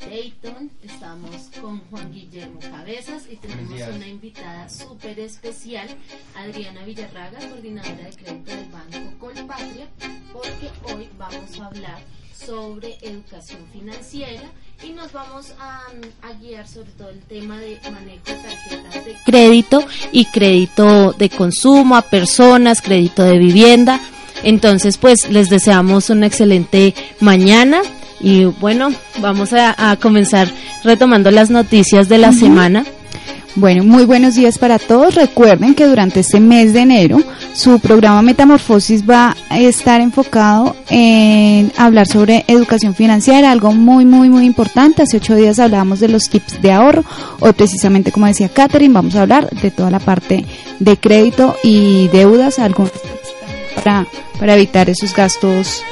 Dayton, estamos con Juan Guillermo Cabezas y tenemos una invitada súper especial, Adriana Villarraga, coordinadora de crédito del Banco Colpatria, porque hoy vamos a hablar sobre educación financiera y nos vamos a, a, guiar sobre todo el tema de manejo de tarjetas de crédito y crédito de consumo a personas, crédito de vivienda. Entonces, pues les deseamos una excelente mañana y bueno, vamos a, comenzar retomando las noticias de la semana. Bueno, muy buenos días para todos. Recuerden que durante este mes de enero su programa Metamorfosis va a estar enfocado en hablar sobre educación financiera, algo muy, muy, muy importante. Hace ocho días hablábamos de los tips de ahorro. Hoy precisamente, como decía Catherine, vamos a hablar de toda la parte de crédito y deudas, algo para, para evitar esos gastos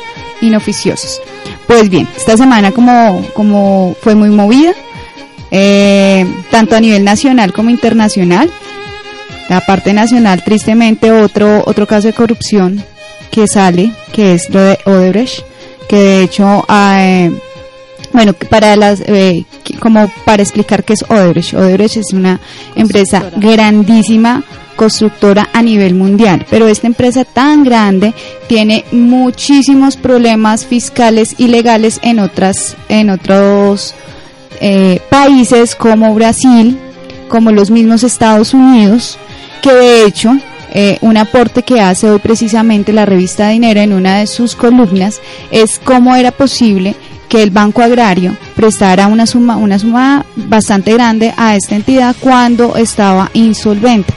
inoficiosos. Pues bien, esta semana como, como fue muy movida, eh, tanto a nivel nacional como internacional, la parte nacional, tristemente, otro, otro caso de corrupción que sale, que es lo de Odebrecht, que de hecho, eh, bueno, para las, eh, como para explicar qué es Odebrecht, Odebrecht es una empresa grandísima, constructora a nivel mundial, pero esta empresa tan grande tiene muchísimos problemas fiscales y legales en otras en otros eh, países como Brasil, como los mismos Estados Unidos, que de hecho eh, un aporte que hace hoy precisamente la revista Dinero en una de sus columnas es cómo era posible que el Banco Agrario prestara una suma, una suma bastante grande a esta entidad cuando estaba insolvente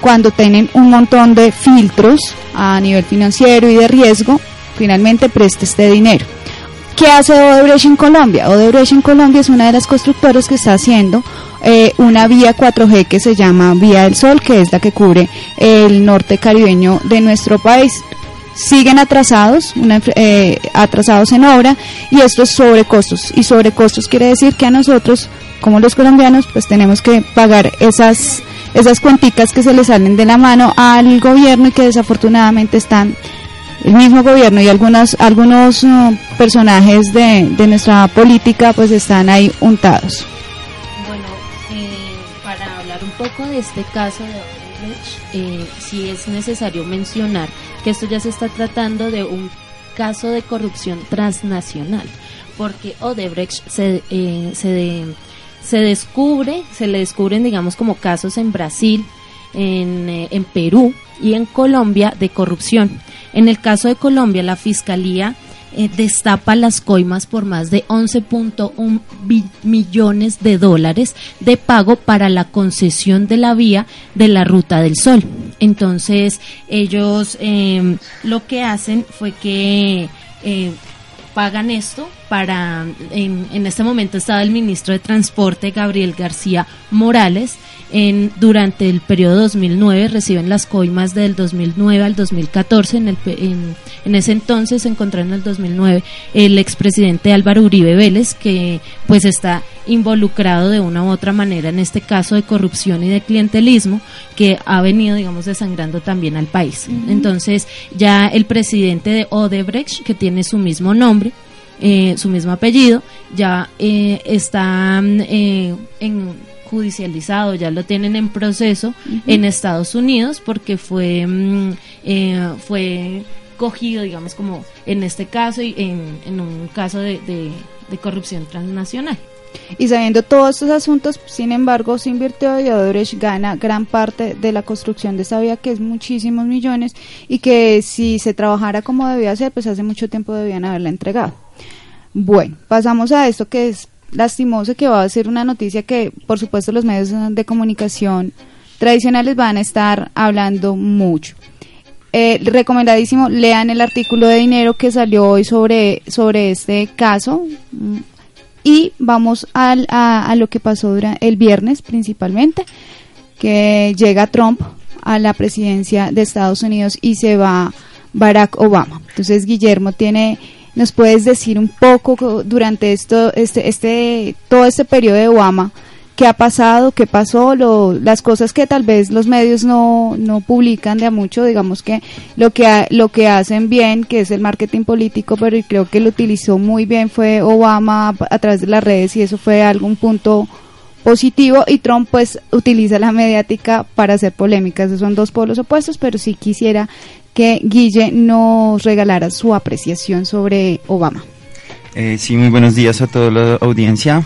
cuando tienen un montón de filtros a nivel financiero y de riesgo, finalmente presta este dinero. ¿Qué hace Odebrecht en Colombia? Odebrecht en Colombia es una de las constructoras que está haciendo eh, una vía 4G que se llama Vía del Sol, que es la que cubre el norte caribeño de nuestro país. Siguen atrasados, eh, atrasados en obra y esto es sobrecostos. Y sobrecostos quiere decir que a nosotros, como los colombianos, pues tenemos que pagar esas esas cuenticas que se le salen de la mano al gobierno y que desafortunadamente están el mismo gobierno y algunos algunos uh, personajes de, de, nuestra política pues están ahí untados. Bueno, eh, para hablar un poco de este caso de Odebrecht, eh, sí es necesario mencionar que esto ya se está tratando de un caso de corrupción transnacional, porque Odebrecht se, eh, se de, se descubre, se le descubren, digamos, como casos en Brasil, en, eh, en Perú y en Colombia de corrupción. En el caso de Colombia, la Fiscalía eh, destapa las coimas por más de 11.1 millones de dólares de pago para la concesión de la vía de la Ruta del Sol. Entonces, ellos em, lo que hacen fue que eh, pagan esto para, en, en, este momento estaba el ministro de Transporte, Gabriel García Morales, en, durante el periodo 2009, reciben las coimas del 2009 al 2014, en, el, en, en ese entonces se encontró en el 2009 el expresidente Álvaro Uribe Vélez, que pues está involucrado de una u otra manera en este caso de corrupción y de clientelismo que ha venido, digamos, desangrando también al país. Entonces, ya el presidente de Odebrecht, que tiene su mismo nombre, eh, su mismo apellido, ya eh, está eh, en judicializado, ya lo tienen en proceso en Estados Unidos porque fue, mm, fue cogido, digamos, como en este caso y en, un caso de, de corrupción transnacional. Y sabiendo todos estos asuntos, sin embargo, se invirtió y Odebrecht gana gran parte de la construcción de esa vía, que es muchísimos millones, y que si se trabajara como debía ser, pues hace mucho tiempo debían haberla entregado. Bueno, pasamos a esto que es lastimoso, que va a ser una noticia que, por supuesto, los medios de comunicación tradicionales van a estar hablando mucho. Eh, recomendadísimo, lean el artículo de dinero que salió hoy sobre, sobre este caso y vamos al, a, a, lo que pasó el viernes principalmente, que llega Trump a la presidencia de Estados Unidos y se va Barack Obama. Entonces, Guillermo tiene ¿Nos puedes decir un poco durante esto, este, este, todo este periodo de Obama, qué ha pasado, qué pasó, lo, las cosas que tal vez los medios no, no publican de a mucho, digamos que lo que lo que hacen bien, que es el marketing político, pero creo que lo utilizó muy bien fue Obama a, través de las redes y eso fue algún punto positivo y Trump pues utiliza la mediática para hacer polémicas. son dos polos opuestos, pero sí quisiera que Guille nos regalara su apreciación sobre Obama. Eh, sí, muy buenos días a toda la audiencia.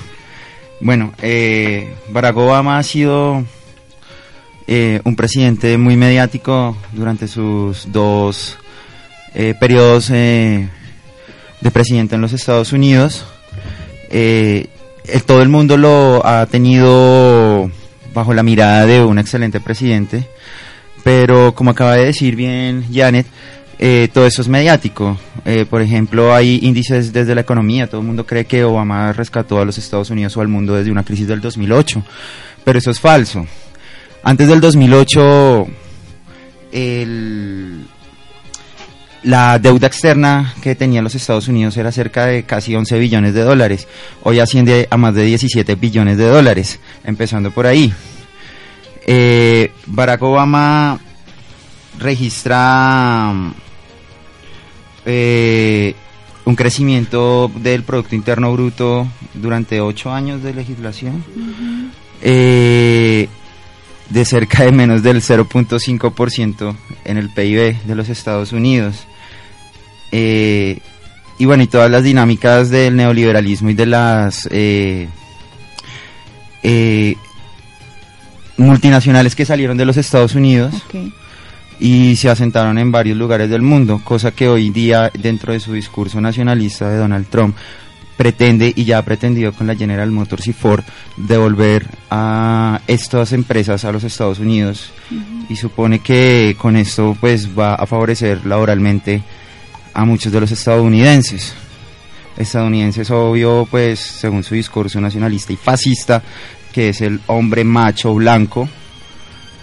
Bueno, eh, Barack Obama ha sido eh, un presidente muy mediático durante sus dos eh, periodos de presidente en los Estados Unidos. todo el mundo lo ha tenido bajo la mirada de un excelente presidente pero como acaba de decir bien Janet, eh, todo eso es mediático. Eh, por ejemplo, hay índices desde la economía. Todo el mundo cree que Obama rescató a los Estados Unidos o al mundo desde una crisis del 2008, pero eso es falso. Antes del 2008, la deuda externa que tenía los Estados Unidos era cerca de casi 11 billones de dólares. Hoy asciende a más de 17 billones de dólares, empezando por ahí. Eh, Barack Obama registra eh, un crecimiento del Producto Interno Bruto durante ocho años de legislación eh, de cerca de menos del 0.5% en el PIB de los Estados Unidos. y bueno, y todas las dinámicas del neoliberalismo y de las multinacionales que salieron de los Estados Unidos y se asentaron en varios lugares del mundo, cosa que hoy día dentro de su discurso nacionalista de Donald Trump pretende y ya ha pretendido con la General Motors y Ford devolver a estas empresas a los Estados Unidos y supone que con esto pues va a favorecer laboralmente a muchos de los estadounidenses. Estadounidenses obvio pues según su discurso nacionalista y fascista que es el hombre macho blanco,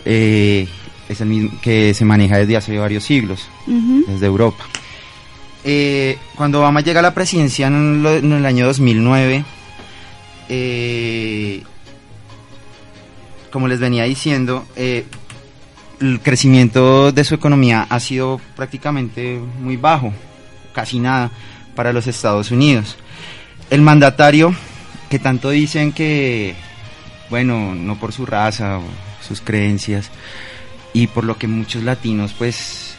eh, es el mismo que se maneja desde hace varios siglos, desde Europa. Eh, cuando Obama llega a la presidencia en, el año 2009, eh, como les venía diciendo, el crecimiento de su economía ha sido prácticamente muy bajo, casi nada para los Estados Unidos. El mandatario, que tanto dicen que bueno, no por su raza o sus creencias, y por lo que muchos latinos pues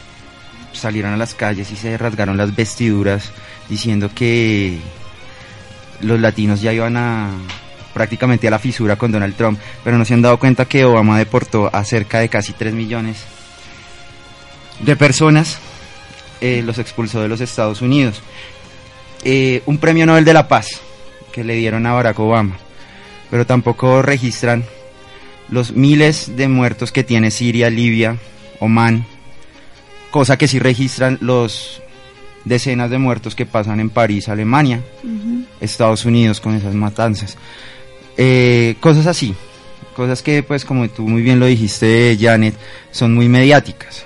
salieron a las calles y se rasgaron las vestiduras diciendo que los latinos ya iban a prácticamente a la fisura con Donald Trump, pero no se han dado cuenta que Obama deportó a cerca de casi 3 millones de personas, eh, los expulsó de los Estados Unidos. Eh, un premio Nobel de la Paz que le dieron a Barack Obama pero tampoco registran los miles de muertos que tiene Siria, Libia, Oman, cosa que sí registran los decenas de muertos que pasan en París, Alemania, Estados Unidos con esas matanzas. Eh, cosas así, cosas que pues como tú muy bien lo dijiste Janet, son muy mediáticas,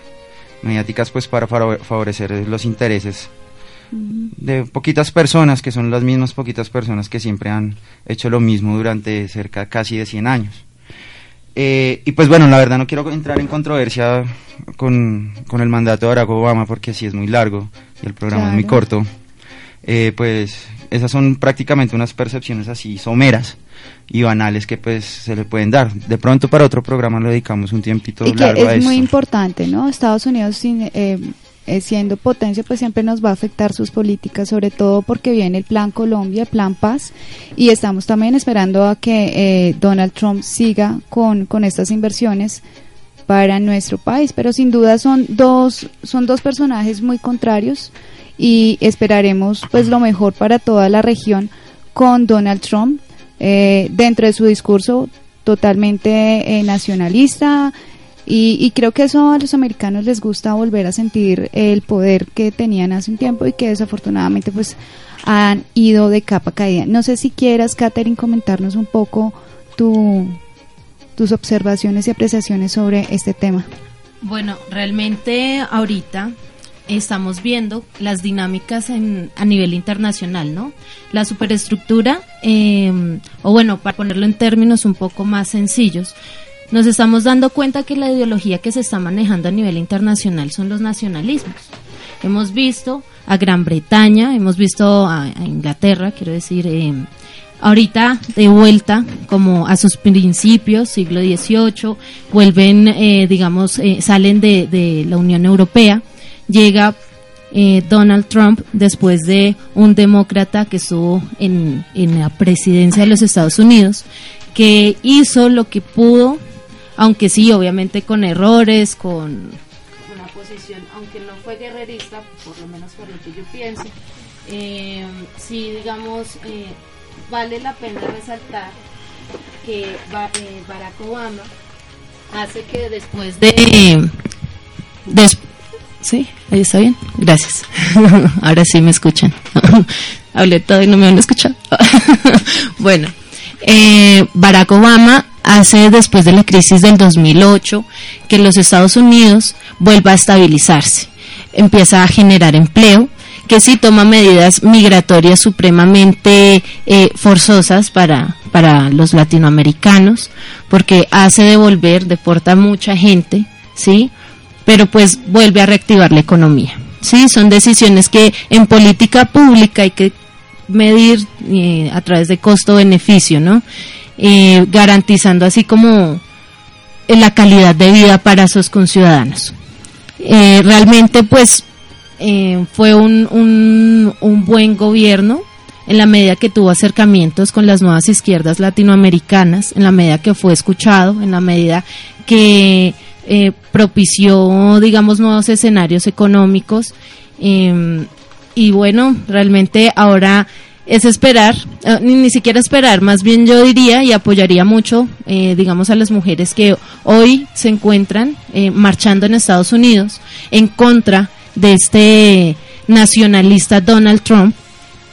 mediáticas pues para favorecer los intereses de poquitas personas, que son las mismas poquitas personas que siempre han hecho lo mismo durante cerca casi de 100 años. Eh, y pues bueno, la verdad no quiero entrar en controversia con, el mandato de Barack Obama porque sí es muy largo y el programa es muy corto. Eh, pues esas son prácticamente unas percepciones así someras y banales que pues se le pueden dar. De pronto para otro programa le dedicamos un tiempito y largo es muy importante, ¿no? Estados Unidos sin, eh, eh, siendo potencia, pues siempre nos va a afectar sus políticas, sobre todo porque viene el Plan Colombia, el Plan Paz, y estamos también esperando a que eh, Donald Trump siga con, con estas inversiones para nuestro país. Pero sin duda son dos, son dos personajes muy contrarios y esperaremos pues lo mejor para toda la región con Donald Trump eh, dentro de su discurso totalmente nacionalista, Y, y, creo que eso a los americanos les gusta volver a sentir el poder que tenían hace un tiempo y que desafortunadamente pues han ido de capa caída. No sé si quieras, Katherine, comentarnos un poco tu, tus observaciones y apreciaciones sobre este tema. Bueno, realmente ahorita estamos viendo las dinámicas en, a nivel internacional, ¿no? La superestructura, eh, o bueno, para ponerlo en términos un poco más sencillos, nos estamos dando cuenta que la ideología que se está manejando a nivel internacional son los nacionalismos. Hemos visto a Gran Bretaña, hemos visto a, Inglaterra, quiero decir, eh, ahorita de vuelta como a sus principios, siglo XVIII, vuelven, eh, digamos, eh, salen de, de, la Unión Europea, llega eh, Donald Trump después de un demócrata que estuvo en, en la presidencia de los Estados Unidos, que hizo lo que pudo aunque sí, obviamente con errores, con una posición, aunque no fue guerrerista, por lo menos por lo que yo pienso, eh, sí, digamos, eh, vale la pena resaltar que eh, Barack Obama hace que después de... ¿Sí? Ahí está bien. Gracias. Ahora sí me escuchan. Hablé todo y no me han escuchado. bueno, eh, Barack Obama hace después de la crisis del 2008 que los Estados Unidos vuelva a estabilizarse, empieza a generar empleo, que sí toma medidas migratorias supremamente eh, forzosas para, para los latinoamericanos, porque hace devolver, deporta mucha gente, ¿sí? Pero pues vuelve a reactivar la economía. Sí, son decisiones que en política pública hay que medir eh, a través de costo-beneficio, ¿no? Eh, garantizando así como la calidad de vida para sus conciudadanos. Eh, realmente pues eh, fue un, un, un, buen gobierno en la medida que tuvo acercamientos con las nuevas izquierdas latinoamericanas, en la medida que fue escuchado, en la medida que eh, propició, digamos, nuevos escenarios económicos. y bueno, realmente ahora es esperar, eh, ni, siquiera esperar, más bien yo diría y apoyaría mucho, eh, digamos, a las mujeres que hoy se encuentran eh, marchando en Estados Unidos en contra de este nacionalista Donald Trump,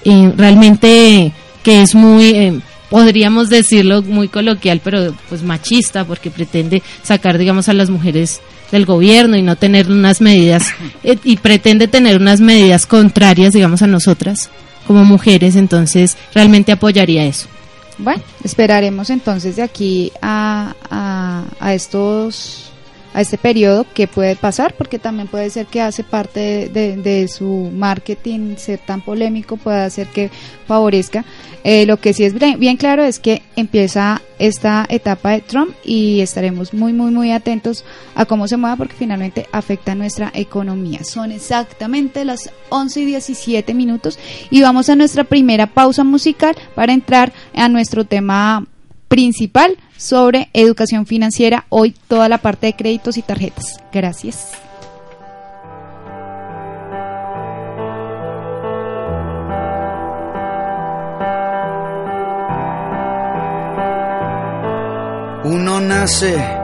realmente que es muy, podríamos decirlo muy coloquial, pero pues machista, porque pretende sacar, digamos, a las mujeres del gobierno y no tener unas medidas, y pretende tener unas medidas contrarias, digamos, a nosotras como mujeres, entonces realmente apoyaría eso. Bueno, esperaremos entonces de aquí a, a, estos a este periodo que puede pasar, porque también puede ser que hace parte de, su marketing ser tan polémico, puede hacer que favorezca. Eh, lo que sí es bien, claro es que empieza esta etapa de Trump y estaremos muy, muy, muy atentos a cómo se mueva porque finalmente afecta nuestra economía. Son exactamente las 11 y 17 minutos y vamos a nuestra primera pausa musical para entrar a nuestro tema principal sobre educación financiera, hoy toda la parte de créditos y tarjetas. Gracias. Uno nace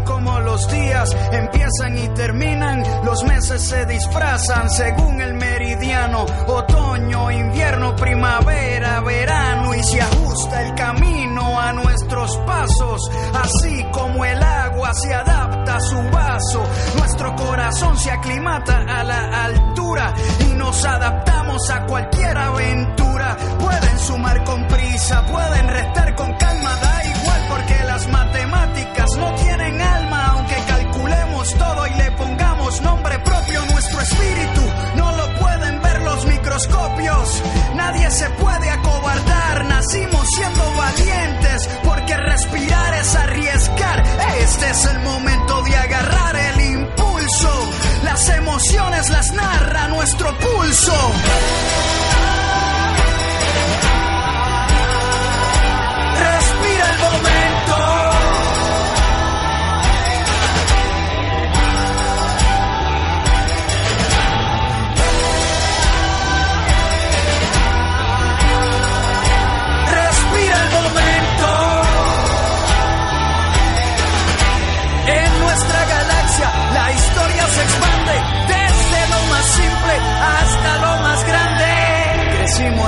como los días empiezan y terminan, los meses se disfrazan según el meridiano, otoño, invierno, primavera, verano y se ajusta el camino a nuestros pasos, así como el agua se adapta a su vaso, nuestro corazón se aclimata a la altura y nos adaptamos a cualquier aventura, es el momento de agarrar el impulso. Las emociones las narra nuestro pulso. Respira el momento.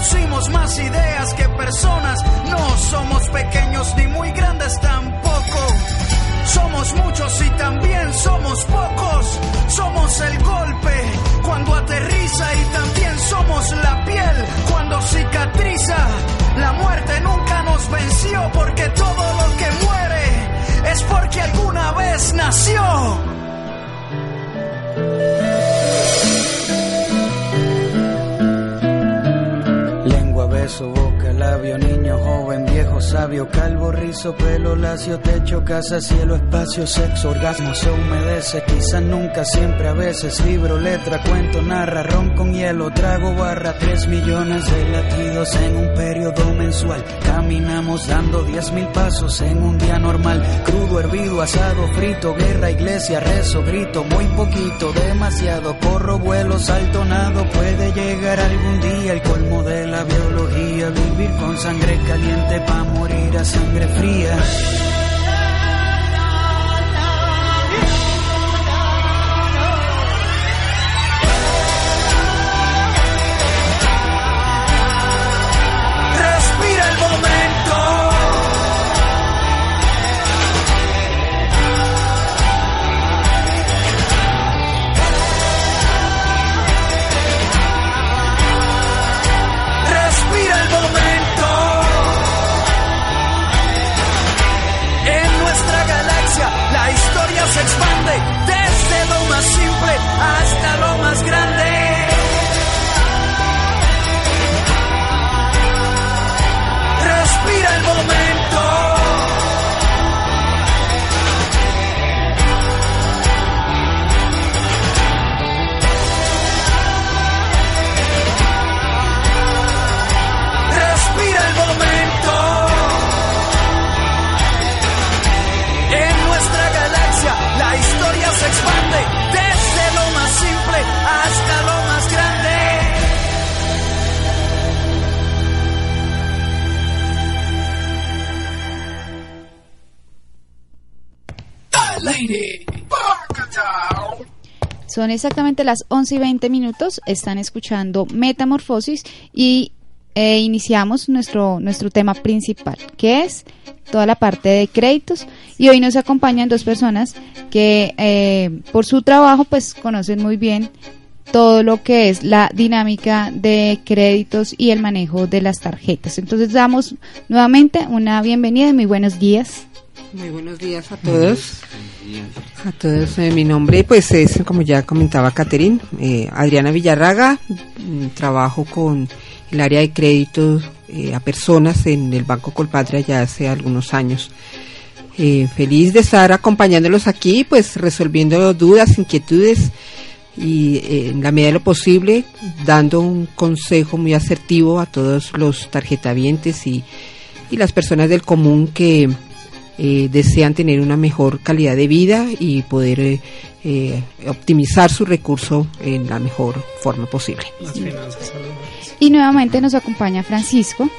reproducimos más ideas que personas. No somos pequeños ni muy grandes tampoco. Somos muchos y también somos pocos. Somos el golpe cuando aterriza y también somos la piel cuando cicatriza. La muerte nunca nos venció labio, niño, joven, viejo, sabio, calvo, rizo, pelo, lacio, techo, casa, cielo, espacio, sexo, orgasmo, se humedece, quizás nunca, siempre, a veces, libro, letra, cuento, narra, ron con hielo, trago, barra, tres millones de latidos en un periodo mensual. Caminamos dando diez mil pasos en un día normal, crudo, hervido, asado, frito, guerra, iglesia, rezo, grito, muy poquito, demasiado, corro, vuelo, salto, nado, puede llegar algún día el colmo de la biología, vivir con sangre caliente pa' morir a sangre fría. Son exactamente las 11 y 20 minutos. Están escuchando Metamorfosis y eh, iniciamos nuestro, nuestro tema principal, que es toda la parte de créditos. Y hoy nos acompañan dos personas que eh, por su trabajo pues conocen muy bien todo lo que es la dinámica de créditos y el manejo de las tarjetas. Entonces damos nuevamente una bienvenida y muy buenos días. Muy buenos días a todos. A todos, eh, mi nombre pues es, como ya comentaba Caterín, eh, Adriana Villarraga, mm, trabajo con el área de créditos eh, a personas en el Banco Colpatria ya hace algunos años. Eh, feliz de estar acompañándolos aquí, pues resolviendo dudas, inquietudes y en la medida de lo posible dando un consejo muy asertivo a todos los tarjetavientes y, y las personas del común que eh, desean tener una mejor calidad de vida y poder eh, eh, optimizar su recurso en la mejor forma posible. Y nuevamente nos acompaña Francisco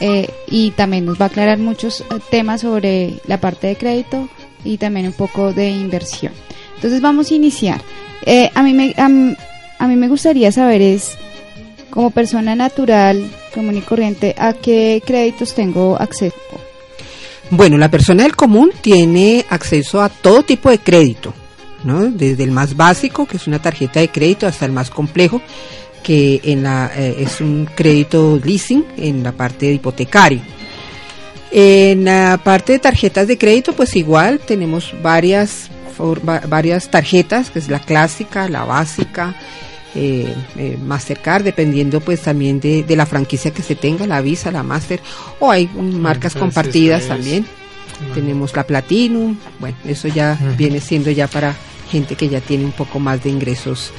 eh, y también nos va a aclarar muchos eh, temas sobre la parte de crédito y también un poco de inversión. Entonces vamos a iniciar. Eh, a, mí me, a, a mí me gustaría saber es, como persona natural, común y corriente, ¿a qué créditos tengo acceso? Bueno, la persona del común tiene acceso a todo tipo de crédito, ¿no? Desde el más básico, que es una tarjeta de crédito, hasta el más complejo, que en la, eh, es un crédito leasing en la parte de hipotecario. En la parte de tarjetas de crédito, pues igual tenemos varias, varias tarjetas, que es la clásica, la básica, eh, eh, Mastercard, dependiendo pues también de, de, la franquicia que se tenga, la Visa, la Master, o hay marcas compartidas también. Tenemos la Platinum, bueno, eso ya viene siendo ya para gente que ya tiene un poco más de ingresos,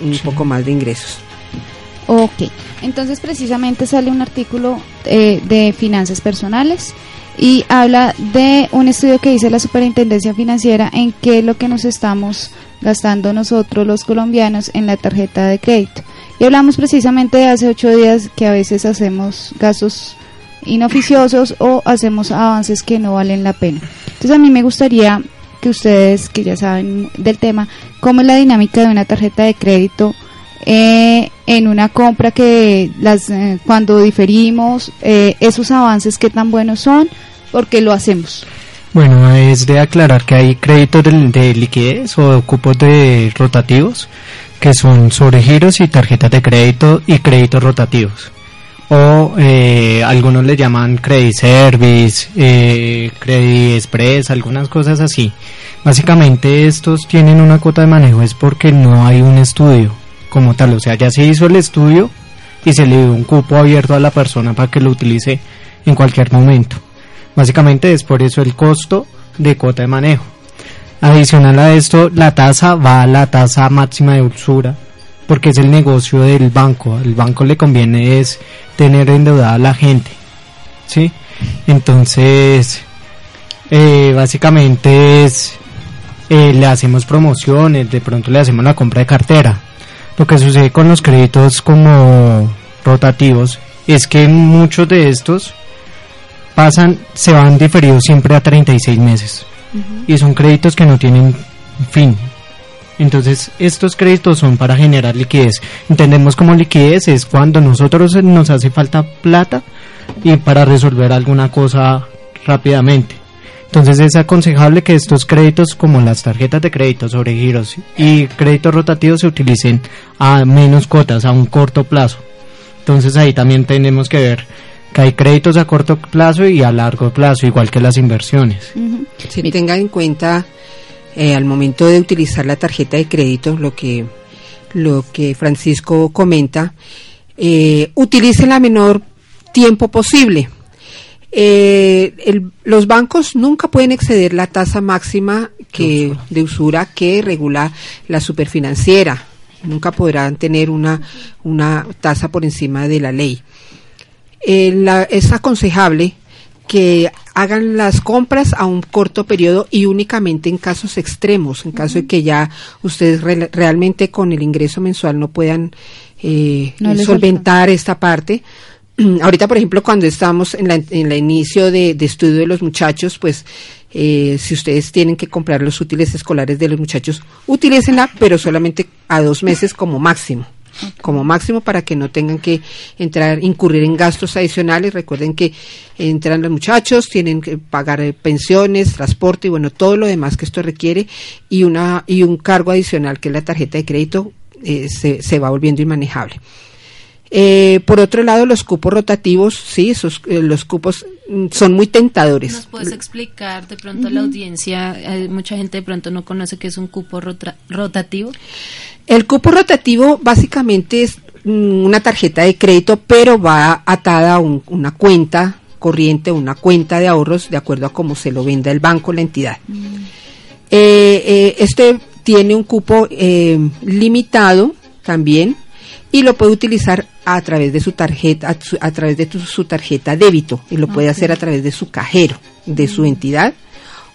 un poco más de ingresos. Ok, entonces precisamente sale un artículo eh, de finanzas personales y habla de un estudio que dice la Superintendencia Financiera en qué es lo que nos estamos gastando nosotros los colombianos en la tarjeta de crédito. Y hablamos precisamente de hace ocho días que a veces hacemos gastos inoficiosos o hacemos avances que no valen la pena. Entonces a mí me gustaría que ustedes, que ya saben del tema, cómo es la dinámica de una tarjeta de crédito eh, en una compra que las eh, cuando diferimos eh, esos avances que tan buenos son porque lo hacemos bueno es de aclarar que hay créditos de, liquidez o cupos de rotativos que son sobregiros y tarjetas de crédito y créditos rotativos. O algunos le llaman credit service credit express algunas cosas así. Básicamente estos tienen una cuota de manejo es porque no hay un estudio como tal, o sea, ya se hizo el estudio y se le dio un cupo abierto a la persona para que lo utilice en cualquier momento. Básicamente es por eso el costo de cuota de manejo. Adicional a esto, la tasa va a la tasa máxima de usura, porque es el negocio del banco. Al banco le conviene es tener endeudada a la gente, ¿sí? Entonces, eh, básicamente eh, le hacemos promociones, de pronto le hacemos la compra de cartera. Lo que sucede con los créditos como rotativos es que muchos de estos pasan, se van diferidos siempre a 36 meses. Y son créditos que no tienen fin. Entonces, estos créditos son para generar liquidez. Entendemos como liquidez es cuando nosotros nos hace falta plata y para resolver alguna cosa rápidamente. Entonces es aconsejable que estos créditos como las tarjetas de crédito sobre giros y créditos rotativos se utilicen a menos cuotas, a un corto plazo. Entonces ahí también tenemos que ver que hay créditos a corto plazo y a largo plazo, igual que las inversiones. Si tenga en cuenta eh, al momento de utilizar la tarjeta de crédito, lo que, lo que Francisco comenta, eh, utilice la menor tiempo posible eh, los bancos nunca pueden exceder la tasa máxima que, de usura que regula la superfinanciera. Nunca podrán tener una, una tasa por encima de la ley. Eh, es aconsejable que hagan las compras a un corto periodo y únicamente en casos extremos, en caso de que ya ustedes realmente con el ingreso mensual no puedan eh, solventar esta parte, ahorita, por ejemplo, cuando estamos en la, en la inicio de, estudio de los muchachos, pues eh, si ustedes tienen que comprar los útiles escolares de los muchachos, utilícenla, pero solamente a dos meses como máximo. Como máximo para que no tengan que entrar, incurrir en gastos adicionales. Recuerden que entran los muchachos, tienen que pagar eh, pensiones, transporte y bueno, todo lo demás que esto requiere y una y un cargo adicional que es la tarjeta de crédito eh, se, se va volviendo inmanejable. Eh, por otro lado, los cupos rotativos, sí, esos, eh, los cupos mm, son muy tentadores. ¿Nos puedes explicar de pronto a la audiencia? mucha gente de pronto no conoce qué es un cupo rotativo. El cupo rotativo básicamente es mm, una tarjeta de crédito, pero va atada a una cuenta corriente, una cuenta de ahorros, de acuerdo a cómo se lo venda el banco, la entidad. Mm. Eh, este tiene un cupo limitado también y lo puede utilizar a través de su tarjeta, a, través de su tarjeta débito y lo puede hacer a través de su cajero, de su entidad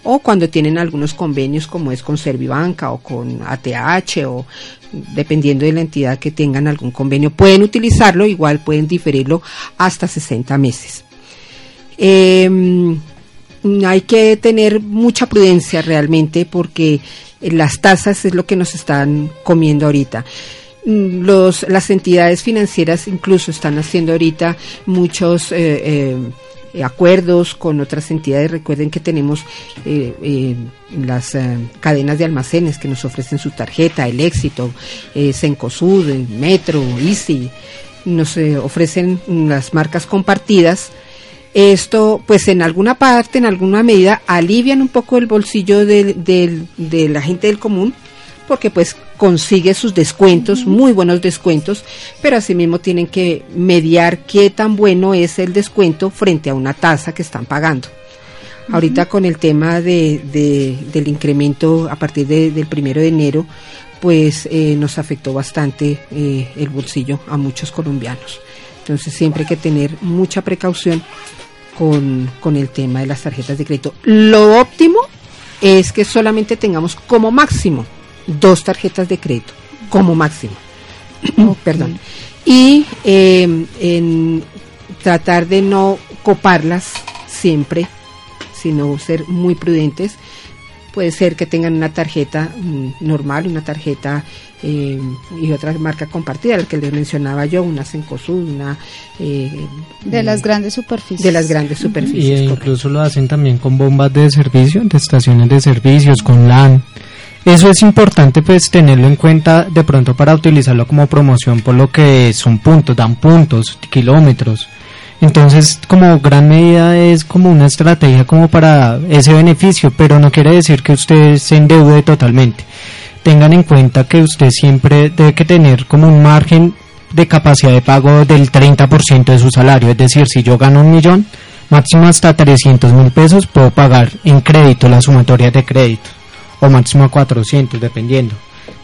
o cuando tienen algunos convenios como es con Servibanca o con ATH o dependiendo de la entidad que tengan algún convenio, pueden utilizarlo, igual pueden diferirlo hasta 60 meses. Em, hay que tener mucha prudencia realmente porque las tasas es lo que nos están comiendo ahorita. Mm, los, las entidades financieras incluso están haciendo ahorita muchos eh, eh, eh, acuerdos con otras entidades. Recuerden que tenemos eh, eh, las cadenas de almacenes que nos ofrecen su tarjeta, el éxito, Sencosud, Metro, Easy, nos ofrecen las marcas compartidas. Esto, pues en alguna parte, en alguna medida, alivian un poco el bolsillo de, de la gente del común, porque pues consigue sus descuentos, muy buenos descuentos, pero asimismo tienen que mediar qué tan bueno es el descuento frente a una tasa que están pagando. Ahorita con el tema de, del incremento a partir del primero de enero, pues eh, nos afectó bastante eh, el bolsillo a muchos colombianos. Entonces siempre hay que tener mucha precaución con, con el tema de las tarjetas de crédito. Lo óptimo es que solamente tengamos como máximo dos tarjetas de crédito como máximo. Perdón. Y em, en tratar de no coparlas siempre, sino ser muy prudentes. Puede ser que tengan una tarjeta mm, normal, una tarjeta em, y otra marca compartida, la que les mencionaba yo, una Sencosud, una... Eh, de las grandes superficies. De las grandes superficies. Y incluso lo hacen también con bombas de servicio, de estaciones de servicios, con LAN. Eso es importante pues tenerlo en cuenta de pronto para utilizarlo como promoción por lo que son puntos, dan puntos, kilómetros. Entonces, como gran medida es como una estrategia como para ese beneficio, pero no quiere decir que usted se endeude totalmente. Tengan en cuenta que usted siempre debe que tener como un margen de capacidad de pago del 30% de su salario. Es decir, si yo gano un millón, máximo hasta 300 mil pesos puedo pagar en crédito la sumatoria de crédito o máximo a 400, dependiendo.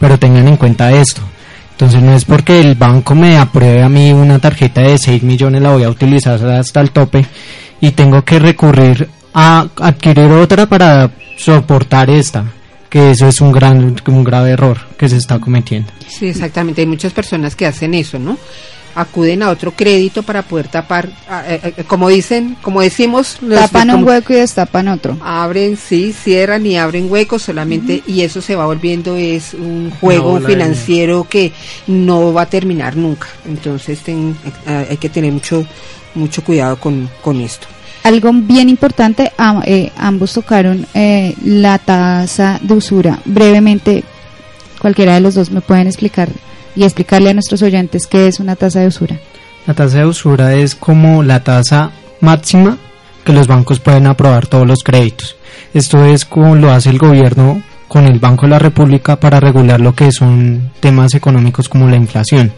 Pero tengan en cuenta esto. Entonces no es porque el banco me apruebe a mí una tarjeta de 6 millones, la voy a utilizar hasta el tope y tengo que recurrir a adquirir otra para soportar esta que eso es un gran un grave error que se está cometiendo. Sí, exactamente, hay muchas personas que hacen eso, ¿no? Acuden a otro crédito para poder tapar, eh, eh, como dicen, como decimos, tapan un hueco y destapan otro. Abren, sí, cierran y abren huecos solamente y eso se va volviendo es un juego financiero que no va a terminar nunca. Entonces ten, eh, hay que tener mucho mucho cuidado con, con esto. Algo bien importante, ambos tocaron la tasa de usura. Brevemente, cualquiera de los dos me pueden explicar y explicarle a nuestros oyentes qué es una tasa de usura. La tasa de usura es como la tasa máxima que los bancos pueden aprobar todos los créditos. Esto es como lo hace el gobierno con el Banco de la República para regular lo que son temas económicos como la inflación.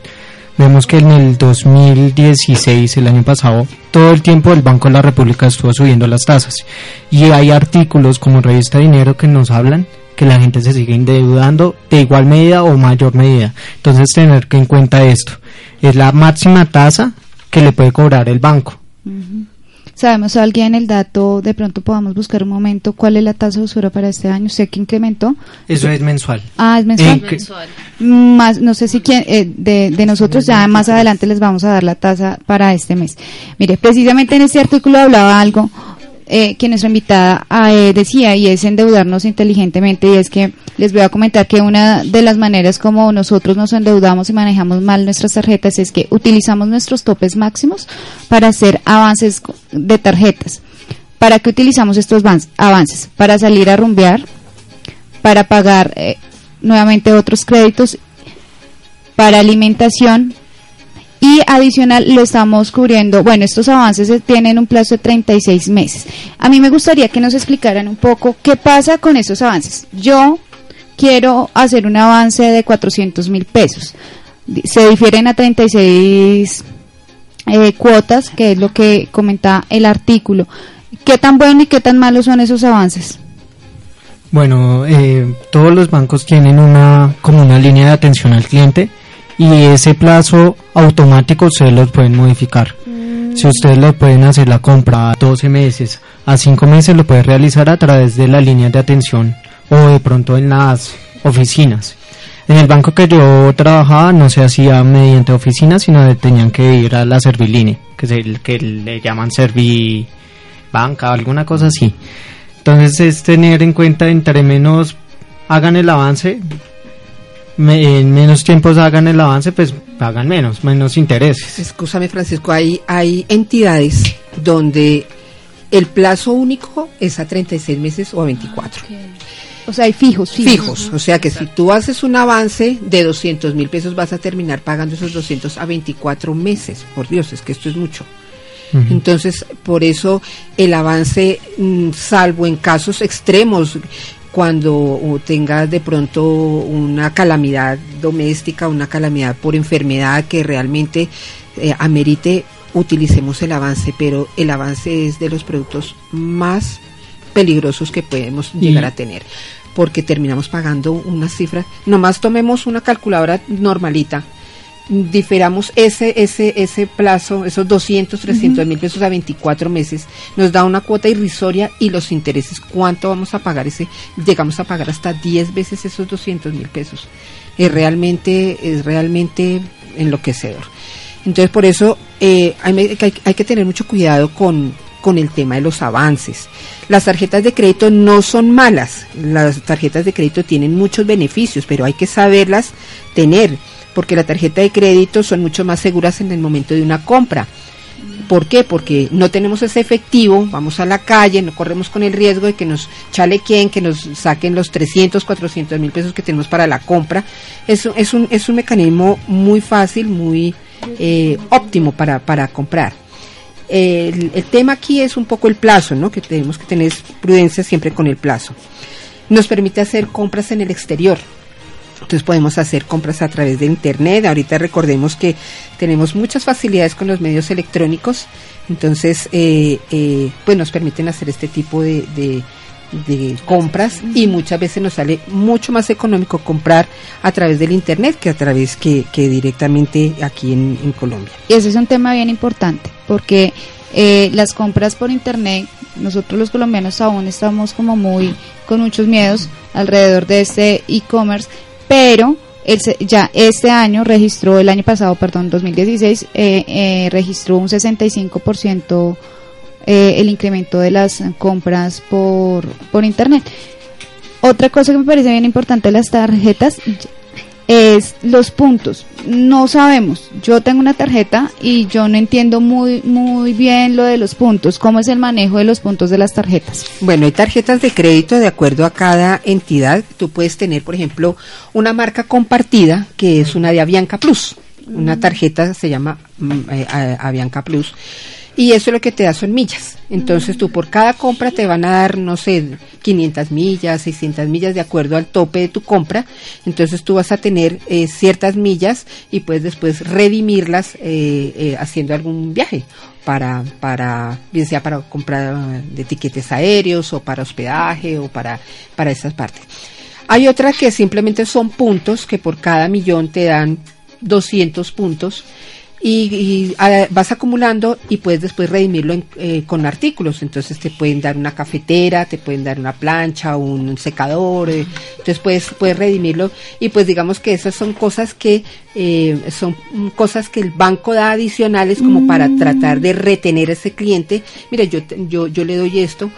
Vemos que en el 2016, el año pasado, todo el tiempo el Banco de la República estuvo subiendo las tasas. Y hay artículos como Revista Dinero que nos hablan que la gente se sigue endeudando de igual medida o mayor medida. Entonces tener que en cuenta esto. Es la máxima tasa que le puede cobrar el banco. ¿Sabemos alguien el dato? De pronto podamos buscar un momento. ¿Cuál es la tasa de usura para este año? ¿Sé que incrementó? Eso es mensual. Ah, es mensual. Más, no sé si quién, eh, de, de nosotros ya más adelante les vamos a dar la tasa para este mes. Mire, precisamente en este artículo hablaba algo eh, que nuestra invitada eh, decía y es endeudarnos inteligentemente y es que les voy a comentar que una de las maneras como nosotros nos endeudamos y manejamos mal nuestras tarjetas es que utilizamos nuestros topes máximos para hacer avances de tarjetas. ¿Para qué utilizamos estos avances? Para salir a rumbear, para pagar eh, nuevamente otros créditos, para alimentación, y adicional lo estamos cubriendo, bueno, estos avances tienen un plazo de 36 meses. A mí me gustaría que nos explicaran un poco qué pasa con esos avances. Yo quiero hacer un avance de 400 mil pesos. Se difieren a 36 eh, cuotas, que es lo que comenta el artículo. ¿Qué tan bueno y qué tan malo son esos avances? Bueno, eh, todos los bancos tienen una como una línea de atención al cliente y ese plazo automático ustedes lo pueden modificar. Si ustedes le pueden hacer la compra a 12 meses, a 5 meses lo pueden realizar a través de la línea de atención o de pronto en las oficinas. En el banco que yo trabajaba no se hacía mediante oficina, sino tenían que ir a la servilínea, que es el que le llaman servibanca, alguna cosa así. Entonces es tener en cuenta entre menos hagan el avance, en menos tiempo hagan el avance, pues pagan menos, menos intereses. Escúchame, Francisco, hay, hay entidades donde El plazo único es a 36 meses o a 24. O sea, hay fijos, fijos. Fijos, o sea que si tú haces un avance de 200 mil pesos vas a terminar pagando esos 200 a 24 meses. Por Dios, es que esto es mucho. Entonces, por eso el avance, mm, salvo en casos extremos, cuando tengas de pronto una calamidad doméstica, una calamidad por enfermedad que realmente eh, amerite, utilicemos el avance, pero el avance es de los productos más peligrosos que podemos llegar a tener porque terminamos pagando una cifra. Nomás tomemos una calculadora normalita, diferamos ese, ese, ese plazo, esos 200, 300 mil pesos a 24 meses, nos da una cuota irrisoria y los intereses, ¿cuánto vamos a pagar ese? Llegamos a pagar hasta 10 veces esos 200 mil pesos. Es realmente, es realmente enloquecedor. Entonces, por eso eh, hay, hay, que tener mucho cuidado con, con el tema de los avances. Las tarjetas de crédito no son malas, las tarjetas de crédito tienen muchos beneficios, pero hay que saberlas tener porque la tarjeta de crédito son mucho más seguras en el momento de una compra. ¿Por qué? Porque no tenemos ese efectivo, vamos a la calle, no corremos con el riesgo de que nos chalequen, que nos saquen los 300, 400 mil pesos que tenemos para la compra. Es, es, un, es un mecanismo muy fácil, muy eh, óptimo para, para comprar. El, el, tema aquí es un poco el plazo, ¿no? Que tenemos que tener prudencia siempre con el plazo. Nos permite hacer compras en el exterior. Entonces podemos hacer compras a través de Internet. Ahorita recordemos que tenemos muchas facilidades con los medios electrónicos. Entonces, eh, eh, pues nos permiten hacer este tipo de, de, compras y muchas veces nos sale mucho más económico comprar a través del Internet que a través que, que directamente aquí en, en, Colombia. Y ese es un tema bien importante porque eh, las compras por Internet, nosotros los colombianos aún estamos como muy con muchos miedos alrededor de este e-commerce pero ya este año registró, el año pasado, perdón, 2016, eh, eh, registró un 65% eh, el incremento de las compras por, por Internet. Otra cosa que me parece bien importante las tarjetas, es los puntos. No sabemos. Yo tengo una tarjeta y yo no entiendo muy muy bien lo de los puntos. ¿Cómo es el manejo de los puntos de las tarjetas? Bueno, hay tarjetas de crédito de acuerdo a cada entidad. Tú puedes tener, por ejemplo, una marca compartida que es una de Avianca Plus. Una tarjeta se llama mm, eh, Avianca Plus y eso lo que te da son millas. Entonces tú por cada compra te van a dar, no sé, 500 millas, 600 millas de acuerdo al tope de tu compra. Entonces tú vas a tener eh, ciertas millas y puedes después redimirlas eh, eh, haciendo algún viaje para, para, bien sea para comprar de tiquetes aéreos o para hospedaje o para, para esas partes. Hay otras que simplemente son puntos que por cada millón te dan 200 puntos y, vas acumulando y puedes después redimirlo eh, con artículos. Entonces te pueden dar una cafetera, te pueden dar una plancha, un, secador. Eh, entonces puedes, puedes redimirlo y pues digamos que esas son cosas que eh, son cosas que el banco da adicionales como para mm. tratar de retener a ese cliente. Mira, yo, yo, yo le doy esto,